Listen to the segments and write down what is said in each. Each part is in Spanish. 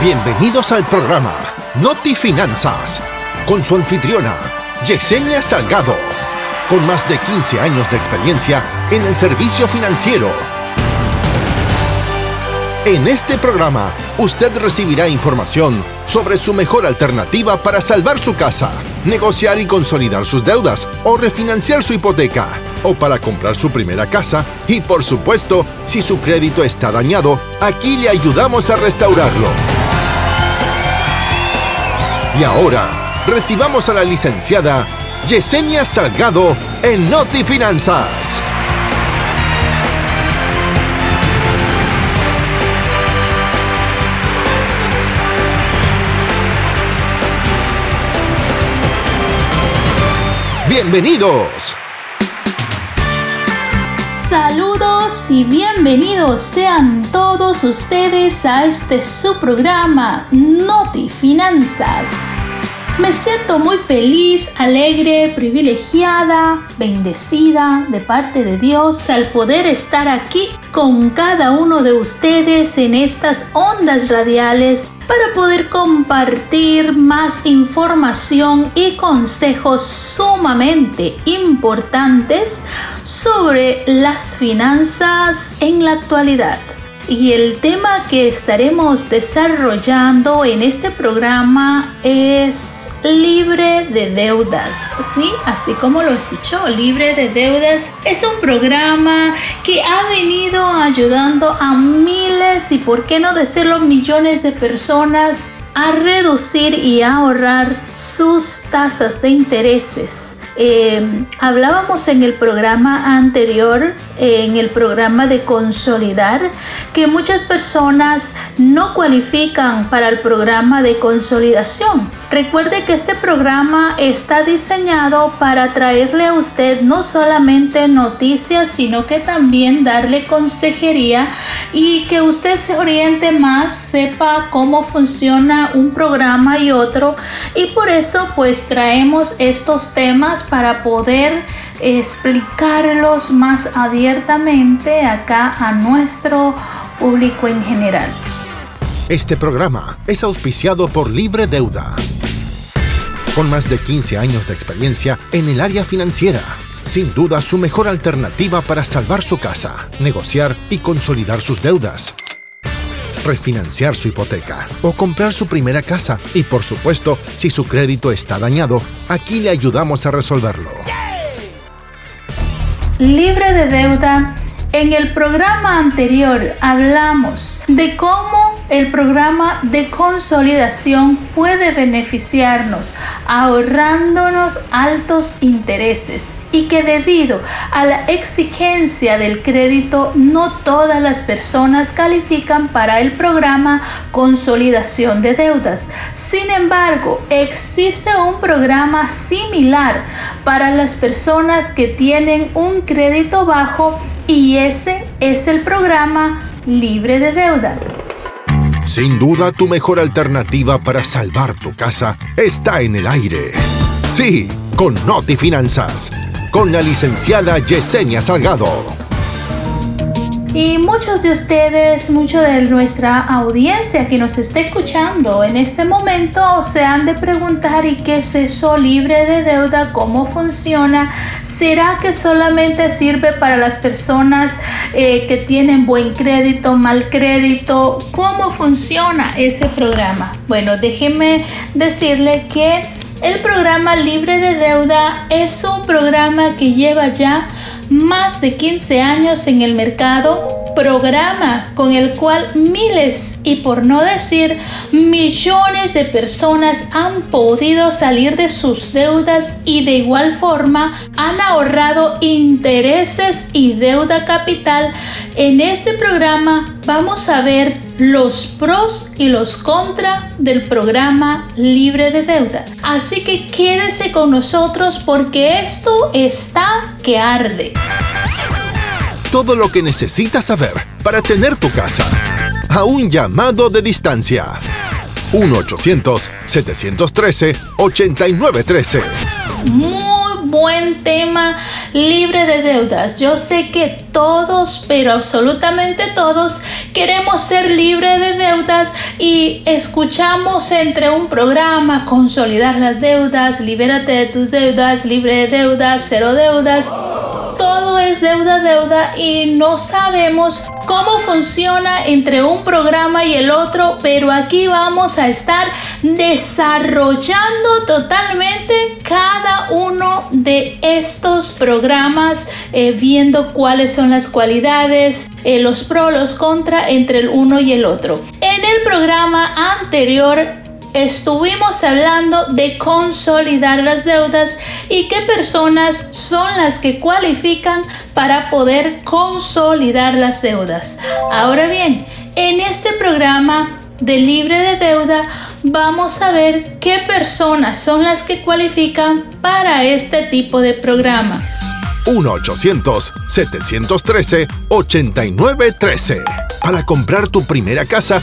Bienvenidos al programa Noti Finanzas con su anfitriona Yesenia Salgado, con más de 15 años de experiencia en el servicio financiero. En este programa, usted recibirá información sobre su mejor alternativa para salvar su casa, negociar y consolidar sus deudas o refinanciar su hipoteca o para comprar su primera casa y por supuesto, si su crédito está dañado, aquí le ayudamos a restaurarlo. Y ahora, recibamos a la licenciada Yesenia Salgado en Noti Finanzas. Bienvenidos. Y bienvenidos sean todos ustedes a este su programa Noti Finanzas. Me siento muy feliz, alegre, privilegiada, bendecida de parte de Dios al poder estar aquí con cada uno de ustedes en estas ondas radiales para poder compartir más información y consejos sumamente importantes sobre las finanzas en la actualidad. Y el tema que estaremos desarrollando en este programa es libre de deudas, ¿sí? Así como lo escuchó, libre de deudas es un programa que ha venido ayudando a miles y por qué no decirlo millones de personas a reducir y ahorrar sus tasas de intereses eh, hablábamos en el programa anterior, en el programa de consolidar, que muchas personas no cualifican para el programa de consolidación. Recuerde que este programa está diseñado para traerle a usted no solamente noticias, sino que también darle consejería y que usted se oriente más, sepa cómo funciona un programa y otro. Y por eso pues traemos estos temas para poder explicarlos más abiertamente acá a nuestro público en general. Este programa es auspiciado por Libre Deuda, con más de 15 años de experiencia en el área financiera. Sin duda su mejor alternativa para salvar su casa, negociar y consolidar sus deudas refinanciar su hipoteca o comprar su primera casa. Y por supuesto, si su crédito está dañado, aquí le ayudamos a resolverlo. Libre de deuda, en el programa anterior hablamos de cómo el programa de consolidación puede beneficiarnos ahorrándonos altos intereses y que debido a la exigencia del crédito no todas las personas califican para el programa consolidación de deudas. Sin embargo, existe un programa similar para las personas que tienen un crédito bajo y ese es el programa libre de deuda. Sin duda, tu mejor alternativa para salvar tu casa está en el aire. Sí, con Noti Finanzas, con la licenciada Yesenia Salgado. Y muchos de ustedes, mucho de nuestra audiencia que nos está escuchando en este momento se han de preguntar ¿y qué es eso libre de deuda? ¿Cómo funciona? ¿Será que solamente sirve para las personas eh, que tienen buen crédito, mal crédito? ¿Cómo funciona ese programa? Bueno, déjenme decirle que el programa libre de deuda es un programa que lleva ya más de 15 años en el mercado, programa con el cual miles y por no decir millones de personas han podido salir de sus deudas y de igual forma han ahorrado intereses y deuda capital. En este programa vamos a ver los pros y los contra del programa libre de deuda. Así que quédese con nosotros porque esto está que arde. Todo lo que necesitas saber para tener tu casa a un llamado de distancia. 1-800-713-8913. Buen tema libre de deudas. Yo sé que todos, pero absolutamente todos, queremos ser libres de deudas y escuchamos entre un programa, consolidar las deudas, libérate de tus deudas, libre de deudas, cero deudas todo es deuda, deuda y no sabemos cómo funciona entre un programa y el otro, pero aquí vamos a estar desarrollando totalmente cada estos programas, eh, viendo cuáles son las cualidades, eh, los pros, los contra entre el uno y el otro. En el programa anterior estuvimos hablando de consolidar las deudas y qué personas son las que cualifican para poder consolidar las deudas. Ahora bien, en este programa de libre de deuda vamos a ver qué personas son las que cualifican para este tipo de programa. 1-800-713-8913. Para comprar tu primera casa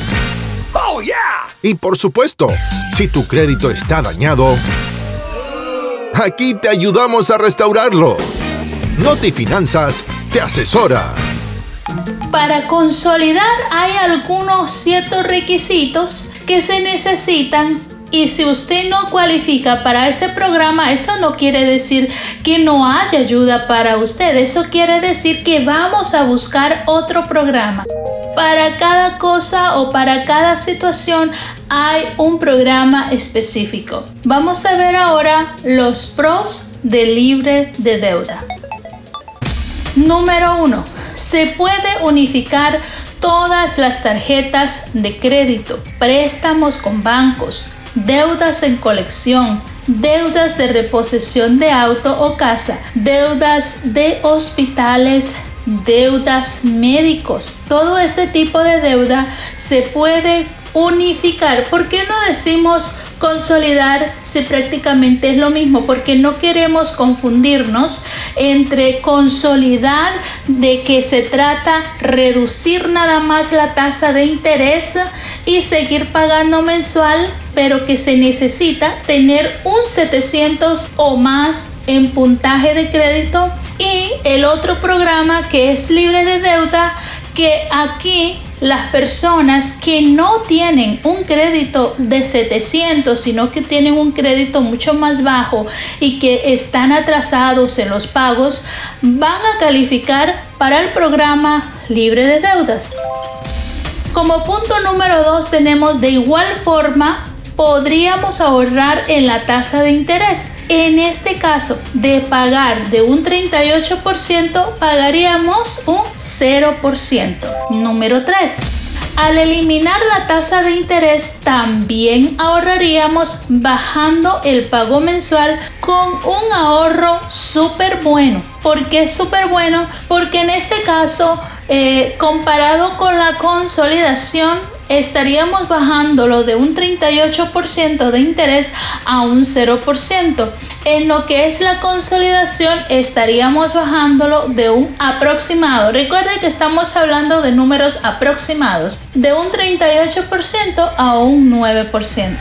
y por supuesto, si tu crédito está dañado, aquí te ayudamos a restaurarlo. Notifinanzas te asesora. Para consolidar hay algunos ciertos requisitos que se necesitan y si usted no cualifica para ese programa, eso no quiere decir que no haya ayuda para usted. Eso quiere decir que vamos a buscar otro programa. Para cada cosa o para cada situación hay un programa específico. Vamos a ver ahora los pros de libre de deuda. Número 1. Se puede unificar todas las tarjetas de crédito, préstamos con bancos, deudas en colección, deudas de reposición de auto o casa, deudas de hospitales, deudas médicos. Todo este tipo de deuda se puede unificar. ¿Por qué no decimos consolidar si prácticamente es lo mismo? Porque no queremos confundirnos entre consolidar de que se trata reducir nada más la tasa de interés y seguir pagando mensual, pero que se necesita tener un 700 o más en puntaje de crédito y el otro programa que es libre de deuda, que aquí las personas que no tienen un crédito de 700, sino que tienen un crédito mucho más bajo y que están atrasados en los pagos, van a calificar para el programa libre de deudas. Como punto número 2 tenemos de igual forma podríamos ahorrar en la tasa de interés. En este caso, de pagar de un 38%, pagaríamos un 0%. Número 3. Al eliminar la tasa de interés, también ahorraríamos bajando el pago mensual con un ahorro súper bueno. ¿Por qué súper bueno? Porque en este caso, eh, comparado con la consolidación, estaríamos bajándolo de un 38% de interés a un 0%. En lo que es la consolidación estaríamos bajándolo de un aproximado. Recuerde que estamos hablando de números aproximados. De un 38% a un 9%.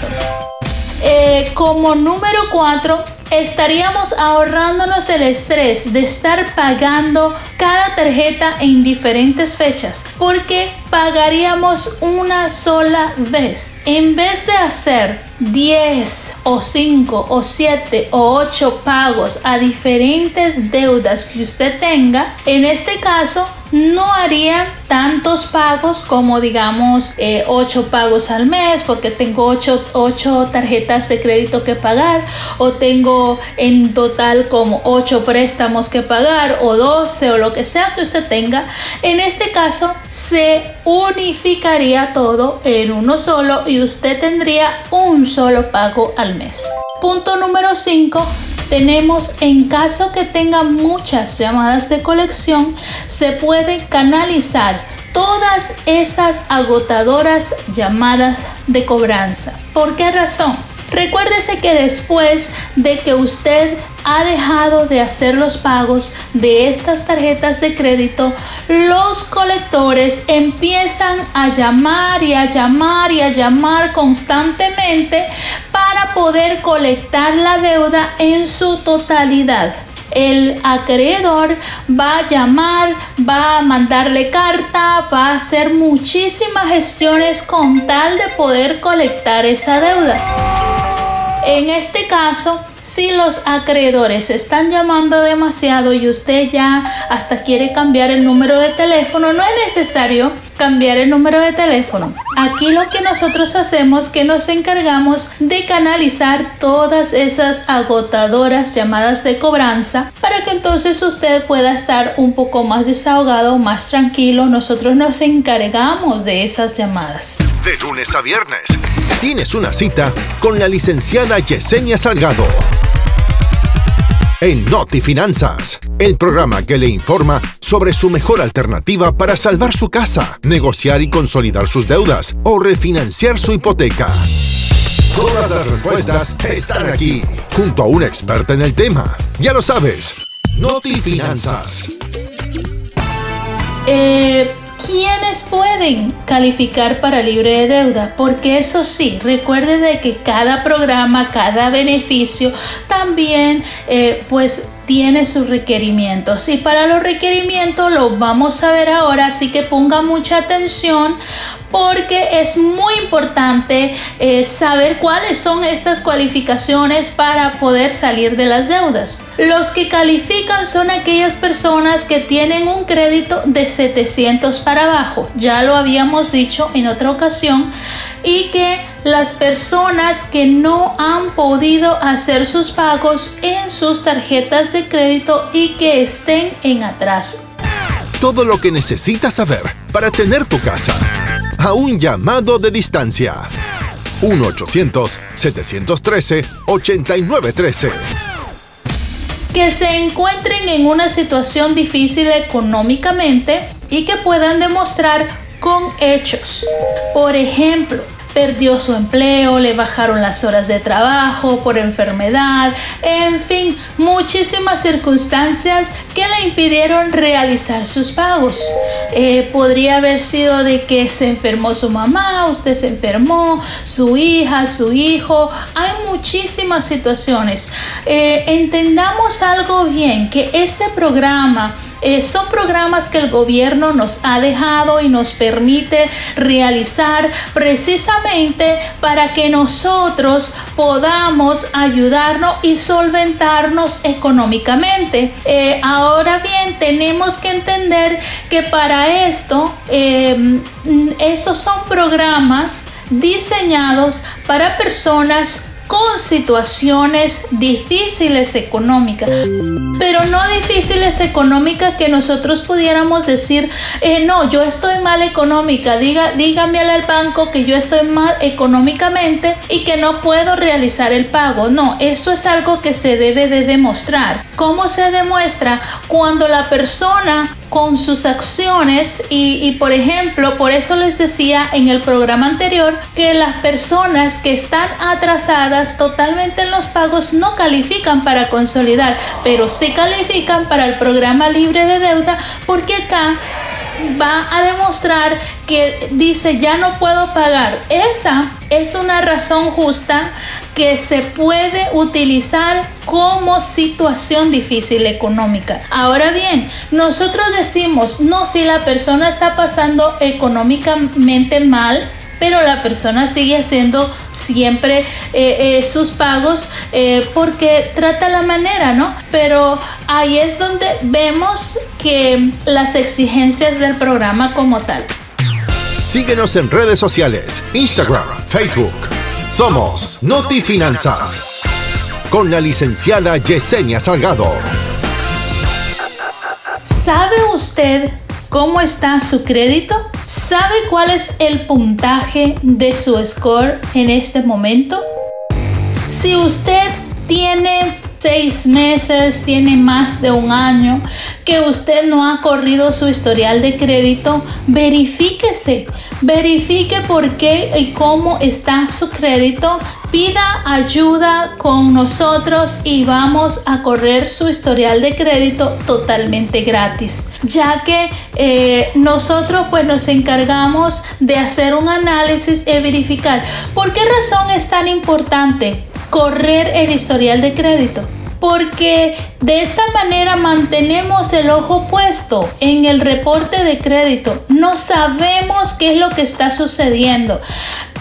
Eh, como número 4 estaríamos ahorrándonos el estrés de estar pagando cada tarjeta en diferentes fechas porque pagaríamos una sola vez en vez de hacer 10 o 5 o 7 o 8 pagos a diferentes deudas que usted tenga en este caso no haría tantos pagos como digamos 8 eh, pagos al mes porque tengo 8, 8 tarjetas de crédito que pagar o tengo en total como 8 préstamos que pagar o 12 o lo que sea que usted tenga. En este caso se unificaría todo en uno solo y usted tendría un solo pago al mes. Punto número 5 tenemos en caso que tenga muchas llamadas de colección, se puede canalizar todas esas agotadoras llamadas de cobranza. ¿Por qué razón? Recuérdese que después de que usted ha dejado de hacer los pagos de estas tarjetas de crédito, los colectores empiezan a llamar y a llamar y a llamar constantemente para poder colectar la deuda en su totalidad el acreedor va a llamar, va a mandarle carta, va a hacer muchísimas gestiones con tal de poder colectar esa deuda. En este caso, si los acreedores están llamando demasiado y usted ya hasta quiere cambiar el número de teléfono, no es necesario cambiar el número de teléfono. Aquí lo que nosotros hacemos que nos encargamos de canalizar todas esas agotadoras llamadas de cobranza para que entonces usted pueda estar un poco más desahogado, más tranquilo. Nosotros nos encargamos de esas llamadas. De lunes a viernes tienes una cita con la licenciada Yesenia Salgado en Noti Finanzas, el programa que le informa sobre su mejor alternativa para salvar su casa, negociar y consolidar sus deudas o refinanciar su hipoteca. Todas las respuestas están aquí, junto a una experta en el tema. Ya lo sabes, Noti Finanzas. Eh ¿Quiénes pueden calificar para libre de deuda? Porque eso sí, recuerde de que cada programa, cada beneficio también eh, pues tiene sus requerimientos y para los requerimientos los vamos a ver ahora así que ponga mucha atención porque es muy importante eh, saber cuáles son estas cualificaciones para poder salir de las deudas. Los que califican son aquellas personas que tienen un crédito de 700 para abajo, ya lo habíamos dicho en otra ocasión, y que las personas que no han podido hacer sus pagos en sus tarjetas de crédito y que estén en atraso. Todo lo que necesitas saber para tener tu casa a un llamado de distancia. 1-800-713-8913. Que se encuentren en una situación difícil económicamente y que puedan demostrar con hechos. Por ejemplo, perdió su empleo, le bajaron las horas de trabajo por enfermedad, en fin, muchísimas circunstancias que le impidieron realizar sus pagos. Eh, podría haber sido de que se enfermó su mamá, usted se enfermó, su hija, su hijo, hay muchísimas situaciones. Eh, entendamos algo bien, que este programa eh, son programas que el gobierno nos ha dejado y nos permite realizar precisamente para que nosotros podamos ayudarnos y solventarnos económicamente. Eh, ahora bien, tenemos que entender que para esto, em, estos son programas diseñados para personas con situaciones difíciles económicas, pero no difíciles económicas que nosotros pudiéramos decir, eh, no, yo estoy mal económica, diga, dígame al banco que yo estoy mal económicamente y que no puedo realizar el pago. No, esto es algo que se debe de demostrar. ¿Cómo se demuestra? Cuando la persona con sus acciones y, por ejemplo, por eso les decía en el programa anterior que las personas que están atrasadas totalmente en los pagos no califican para consolidar, pero sí califican para el programa libre de deuda porque acá va a demostrar que dice ya no puedo pagar. Esa es una razón justa que se puede utilizar como situación difícil económica. Ahora bien, nosotros decimos, no, si la persona está pasando económicamente mal, pero la persona sigue haciendo siempre eh, eh, sus pagos eh, porque trata la manera, ¿no? Pero ahí es donde vemos que las exigencias del programa como tal. Síguenos en redes sociales, Instagram, Facebook. Somos Noti Finanzas. Con la licenciada Yesenia Salgado. ¿Sabe usted cómo está su crédito? ¿Sabe cuál es el puntaje de su score en este momento? Si usted tiene seis meses, tiene más de un año, que usted no ha corrido su historial de crédito, verifíquese, verifique por qué y cómo está su crédito, pida ayuda con nosotros y vamos a correr su historial de crédito totalmente gratis, ya que eh, nosotros pues nos encargamos de hacer un análisis y verificar por qué razón es tan importante correr el historial de crédito porque de esta manera mantenemos el ojo puesto en el reporte de crédito. No sabemos qué es lo que está sucediendo.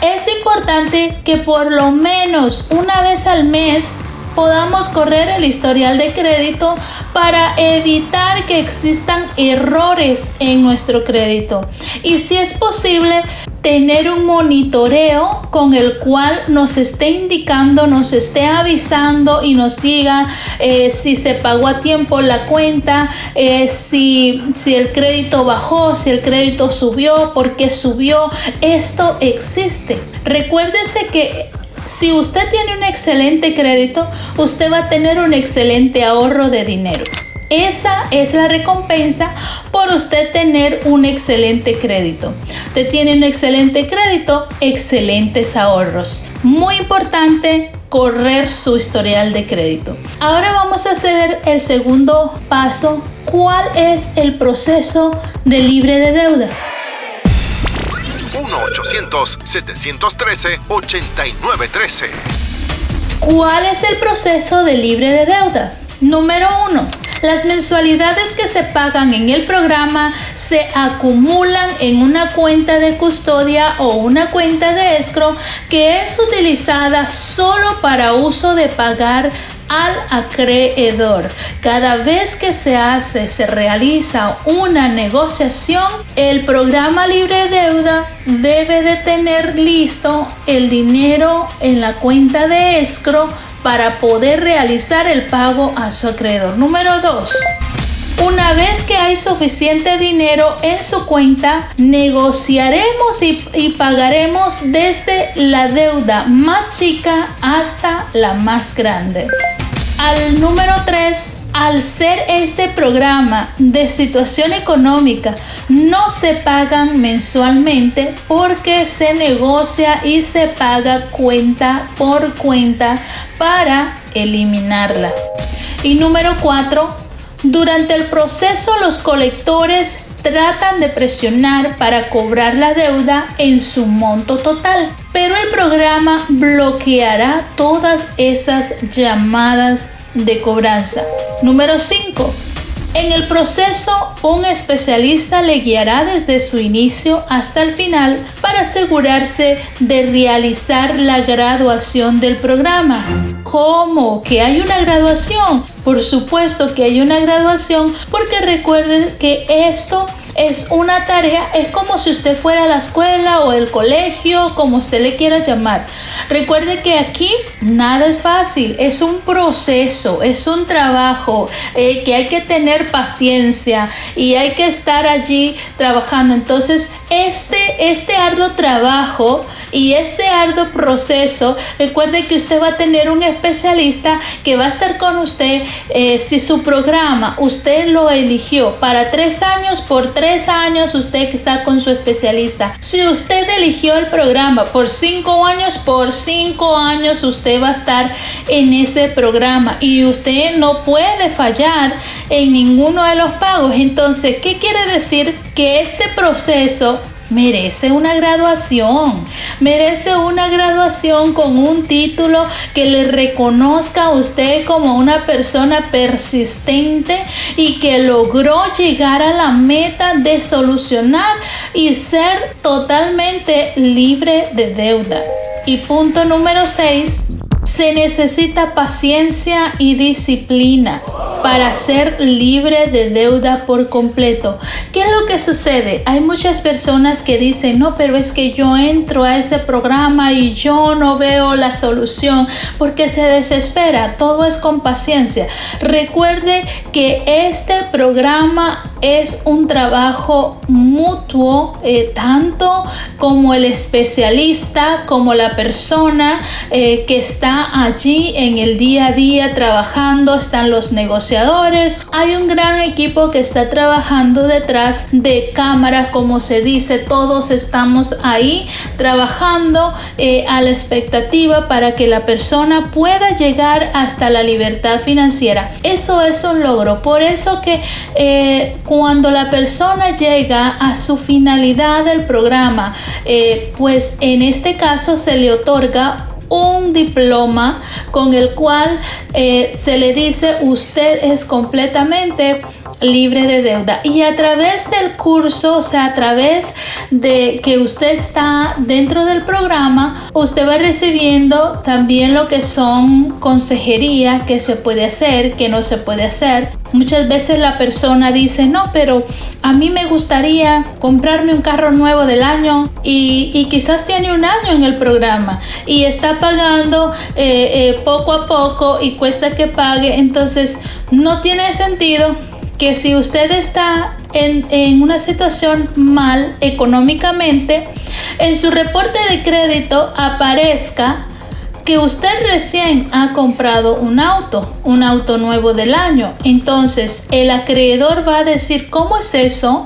Es importante que por lo menos una vez al mes podamos correr el historial de crédito para evitar que existan errores en nuestro crédito. Y si es posible, tener un monitoreo con el cual nos esté indicando, nos esté avisando y nos diga eh, si se pagó a tiempo la cuenta, eh, si, si el crédito bajó, si el crédito subió, por qué subió. Esto existe. Recuérdese que si usted tiene un excelente crédito, usted va a tener un excelente ahorro de dinero. Esa es la recompensa por usted tener un excelente crédito. Usted tiene un excelente crédito, excelentes ahorros. Muy importante correr su historial de crédito. Ahora vamos a hacer el segundo paso. ¿Cuál es el proceso de libre de deuda? 1-800-713-8913. ¿Cuál es el proceso de libre de deuda? Número 1. Las mensualidades que se pagan en el programa se acumulan en una cuenta de custodia o una cuenta de escro que es utilizada solo para uso de pagar al acreedor. Cada vez que se hace, se realiza una negociación, el programa libre de deuda debe de tener listo el dinero en la cuenta de escro para poder realizar el pago a su acreedor. Número 2. Una vez que hay suficiente dinero en su cuenta, negociaremos y, pagaremos desde la deuda más chica hasta la más grande. Al número 3, al ser este programa de situación económica, no se pagan mensualmente porque se negocia y se paga cuenta por cuenta para eliminarla. Y número 4, durante el proceso los colectores tratan de presionar para cobrar la deuda en su monto total, pero el programa bloqueará todas esas llamadas de cobranza. Número 5. En el proceso, un especialista le guiará desde su inicio hasta el final para asegurarse de realizar la graduación del programa. ¿Cómo? ¿Que hay una graduación? Por supuesto que hay una graduación porque recuerden que esto es una tarea, es como si usted fuera a la escuela o el colegio, como usted le quiera llamar. Recuerde que aquí nada es fácil, es un proceso, es un trabajo eh, que hay que tener paciencia y hay que estar allí trabajando. Entonces, este, este arduo trabajo y este arduo proceso, recuerde que usted va a tener un especialista que va a estar con usted eh, si su programa usted lo eligió para tres años por tres años usted está con su especialista. Si usted eligió el programa por cinco años, por cinco años usted va a estar en ese programa y usted no puede fallar en ninguno de los pagos. Entonces, ¿qué quiere decir? Que este proceso merece una graduación, merece una graduación con un título que le reconozca a usted como una persona persistente y que logró llegar a la meta de solucionar y ser totalmente libre de deuda. Y punto número 6, se necesita paciencia y disciplina para ser libre de deuda por completo. ¿Qué es lo que sucede? Hay muchas personas que dicen, no, pero es que yo entro a ese programa y yo no veo la solución porque se desespera. Todo es con paciencia. Recuerde que este programa es un trabajo mutuo, eh, tanto como el especialista, como la persona eh, que está allí en el día a día trabajando, están los negociadores. Hay un gran equipo que está trabajando detrás de cámara, como se dice, todos estamos ahí trabajando eh, a la expectativa para que la persona pueda llegar hasta la libertad financiera. Eso es un logro. Por eso que cuando la persona llega a su finalidad del programa, eh, pues en este caso se le otorga un diploma con el cual eh, se le dice usted es completamente libre de deuda. Y a través del curso, o sea, a través de que usted está dentro del programa, usted va recibiendo también lo que son consejería que se puede hacer, que no se puede hacer. Muchas veces la persona dice, no, pero a mí me gustaría comprarme un carro nuevo del año y, quizás tiene un año en el programa y está pagando eh, eh, poco a poco y cuesta que pague. Entonces, no tiene sentido que si usted está en, una situación mal económicamente, en su reporte de crédito aparezca que usted recién ha comprado un auto, un auto nuevo del año. Entonces el acreedor va a decir, ¿cómo es eso?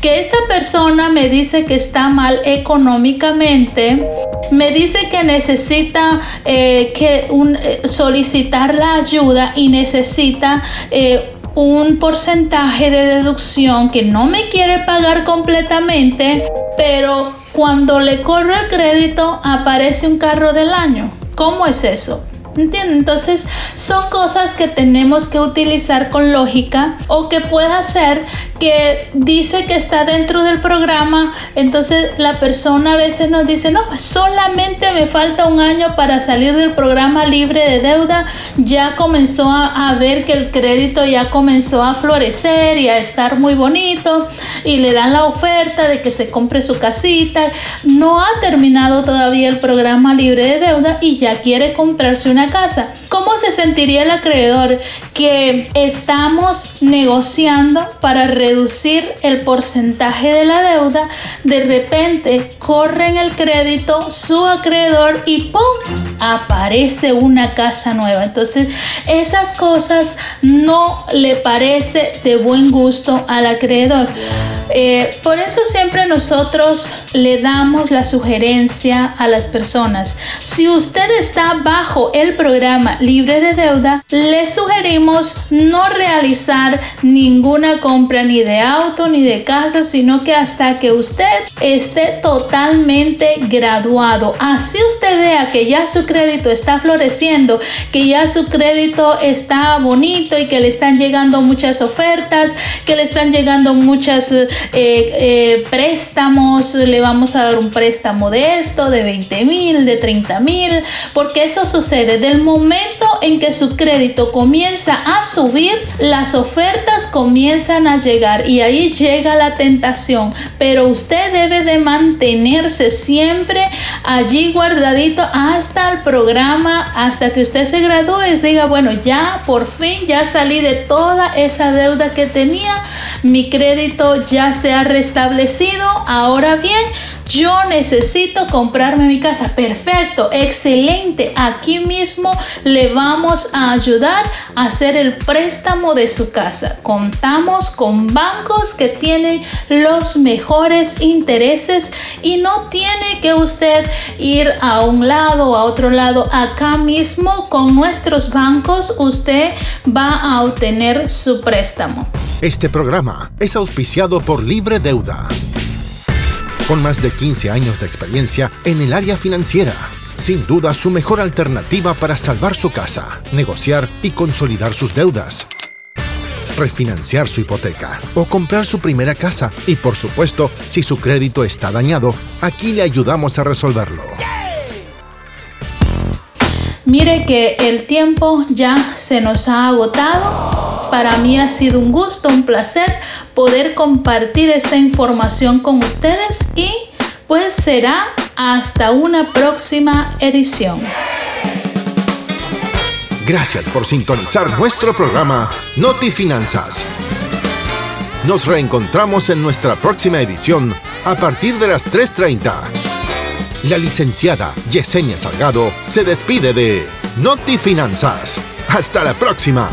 Que esta persona me dice que está mal económicamente, me dice que necesita eh, que eh, solicitar la ayuda y necesita... Eh, un porcentaje de deducción que no me quiere pagar completamente, pero cuando le corro el crédito aparece un carro del año. ¿Cómo es eso? Entonces son cosas que tenemos que utilizar con lógica o que pueda ser que dice que está dentro del programa, entonces la persona a veces nos dice, no, solamente me falta un año para salir del programa libre de deuda, ya comenzó a, ver que el crédito ya comenzó a florecer y a estar muy bonito y le dan la oferta de que se compre su casita, no ha terminado todavía el programa libre de deuda y ya quiere comprarse una casa. ¿Cómo se sentiría el acreedor que estamos negociando para reducir el porcentaje de la deuda? De repente corren el crédito su acreedor y ¡pum! aparece una casa nueva. Entonces, esas cosas no le parece de buen gusto al acreedor. Eh, por eso siempre nosotros le damos la sugerencia a las personas. Si usted está bajo el programa libre de deuda, le sugerimos no realizar ninguna compra ni de auto ni de casa, sino que hasta que usted esté totalmente graduado. Así usted vea que ya su crédito está floreciendo, que ya su crédito está bonito y que le están llegando muchas ofertas, que le están llegando muchas eh, eh, préstamos, le vamos a dar un préstamo de esto, de 20 mil, de 30 mil, porque eso sucede del en que su crédito comienza a subir, las ofertas comienzan a llegar y ahí llega la tentación, pero usted debe de mantenerse siempre allí guardadito hasta el programa, hasta que usted se gradúe y diga, bueno, ya por fin ya salí de toda esa deuda que tenía, mi crédito ya se ha restablecido, ahora bien, yo necesito comprarme mi casa. Perfecto, excelente. Aquí mismo le vamos a ayudar a hacer el préstamo de su casa. Contamos con bancos que tienen los mejores intereses y no tiene que usted ir a un lado o a otro lado. Acá mismo con nuestros bancos usted va a obtener su préstamo. Este programa es auspiciado por Libre Deuda con más de 15 años de experiencia en el área financiera. Sin duda su mejor alternativa para salvar su casa, negociar y consolidar sus deudas refinanciar su hipoteca o comprar su primera casa. Y por supuesto, si su crédito está dañado, aquí le ayudamos a resolverlo. Mire que el tiempo ya se nos ha agotado. Para mí ha sido un gusto, un placer poder compartir esta información con ustedes y pues será hasta una próxima edición. Gracias por sintonizar nuestro programa Noti Finanzas. Nos reencontramos en nuestra próxima edición a partir de las 3.30 la licenciada Yesenia Salgado se despide de Noti Finanzas. Hasta la próxima.